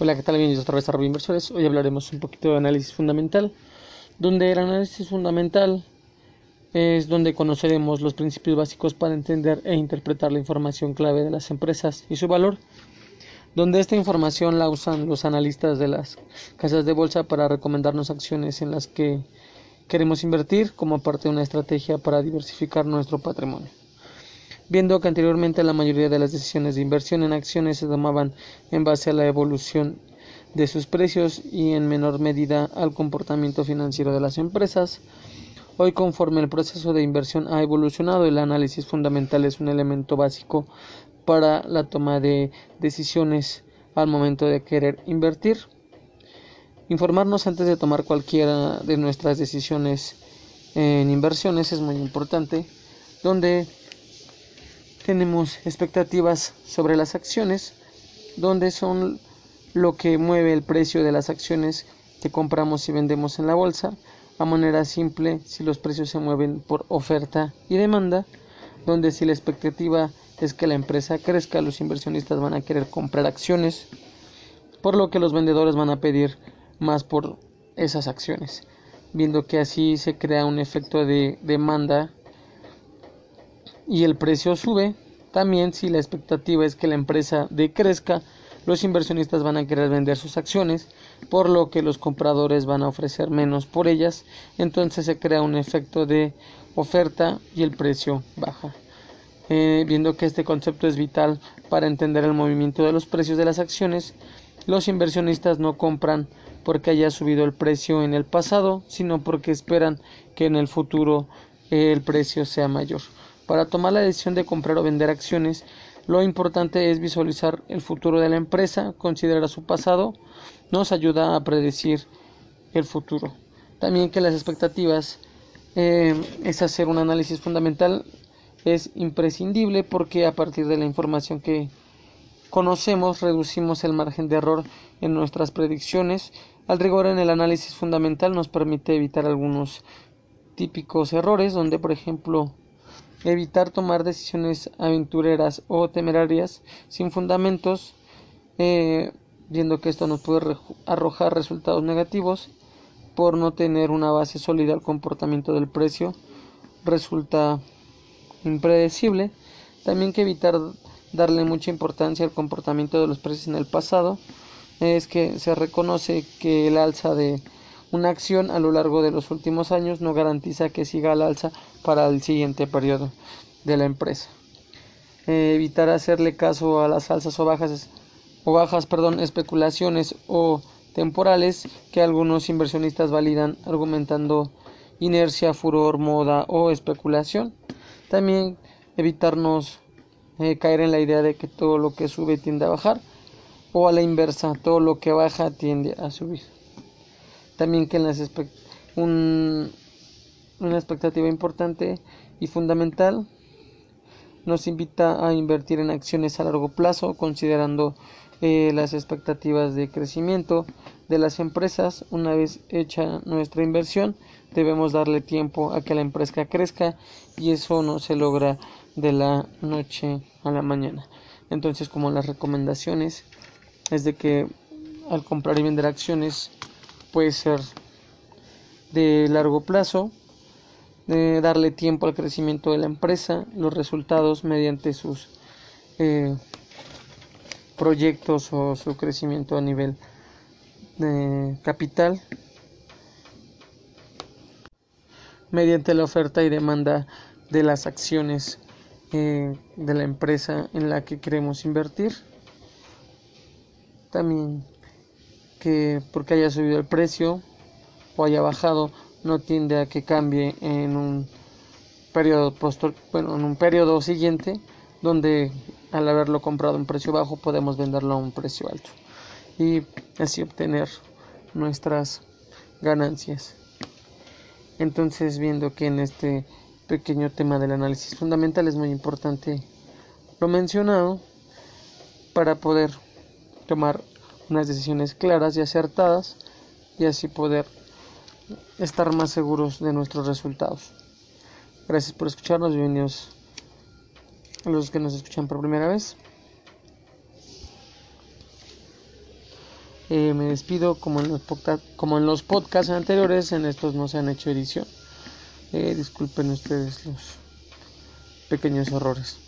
Hola, ¿qué tal? Bienvenidos otra vez a Robo Inversores. Hoy hablaremos un poquito de análisis fundamental, donde el análisis fundamental es donde conoceremos los principios básicos para entender e interpretar la información clave de las empresas y su valor, donde esta información la usan los analistas de las casas de bolsa para recomendarnos acciones en las que queremos invertir como parte de una estrategia para diversificar nuestro patrimonio viendo que anteriormente la mayoría de las decisiones de inversión en acciones se tomaban en base a la evolución de sus precios y en menor medida al comportamiento financiero de las empresas. Hoy, conforme el proceso de inversión ha evolucionado, el análisis fundamental es un elemento básico para la toma de decisiones al momento de querer invertir. Informarnos antes de tomar cualquiera de nuestras decisiones en inversiones es muy importante, donde tenemos expectativas sobre las acciones, donde son lo que mueve el precio de las acciones que compramos y vendemos en la bolsa. A manera simple, si los precios se mueven por oferta y demanda, donde si la expectativa es que la empresa crezca, los inversionistas van a querer comprar acciones, por lo que los vendedores van a pedir más por esas acciones, viendo que así se crea un efecto de demanda y el precio sube, también si la expectativa es que la empresa decrezca, los inversionistas van a querer vender sus acciones, por lo que los compradores van a ofrecer menos por ellas, entonces se crea un efecto de oferta y el precio baja. Eh, viendo que este concepto es vital para entender el movimiento de los precios de las acciones, los inversionistas no compran porque haya subido el precio en el pasado, sino porque esperan que en el futuro el precio sea mayor. Para tomar la decisión de comprar o vender acciones, lo importante es visualizar el futuro de la empresa, considerar su pasado, nos ayuda a predecir el futuro. También que las expectativas eh, es hacer un análisis fundamental es imprescindible porque a partir de la información que conocemos reducimos el margen de error en nuestras predicciones. Al rigor en el análisis fundamental nos permite evitar algunos típicos errores donde por ejemplo evitar tomar decisiones aventureras o temerarias sin fundamentos, eh, viendo que esto nos puede arrojar resultados negativos por no tener una base sólida al comportamiento del precio, resulta impredecible. También que evitar darle mucha importancia al comportamiento de los precios en el pasado, es que se reconoce que el alza de una acción a lo largo de los últimos años no garantiza que siga al alza para el siguiente periodo de la empresa. Eh, evitar hacerle caso a las alzas o bajas o bajas, perdón, especulaciones o temporales que algunos inversionistas validan argumentando inercia, furor, moda o especulación. También evitarnos eh, caer en la idea de que todo lo que sube tiende a bajar o a la inversa, todo lo que baja tiende a subir. También que en las un, una expectativa importante y fundamental. Nos invita a invertir en acciones a largo plazo considerando eh, las expectativas de crecimiento de las empresas. Una vez hecha nuestra inversión debemos darle tiempo a que la empresa crezca y eso no se logra de la noche a la mañana. Entonces como las recomendaciones es de que al comprar y vender acciones puede ser de largo plazo, darle tiempo al crecimiento de la empresa, los resultados mediante sus eh, proyectos o su crecimiento a nivel de capital, mediante la oferta y demanda de las acciones eh, de la empresa en la que queremos invertir. También que porque haya subido el precio o haya bajado no tiende a que cambie en un periodo bueno, en un periodo siguiente donde al haberlo comprado a un precio bajo podemos venderlo a un precio alto y así obtener nuestras ganancias. Entonces, viendo que en este pequeño tema del análisis fundamental es muy importante lo mencionado para poder tomar unas decisiones claras y acertadas y así poder estar más seguros de nuestros resultados. Gracias por escucharnos, bienvenidos a los que nos escuchan por primera vez. Eh, me despido como en, los como en los podcasts anteriores, en estos no se han hecho edición. Eh, disculpen ustedes los pequeños errores.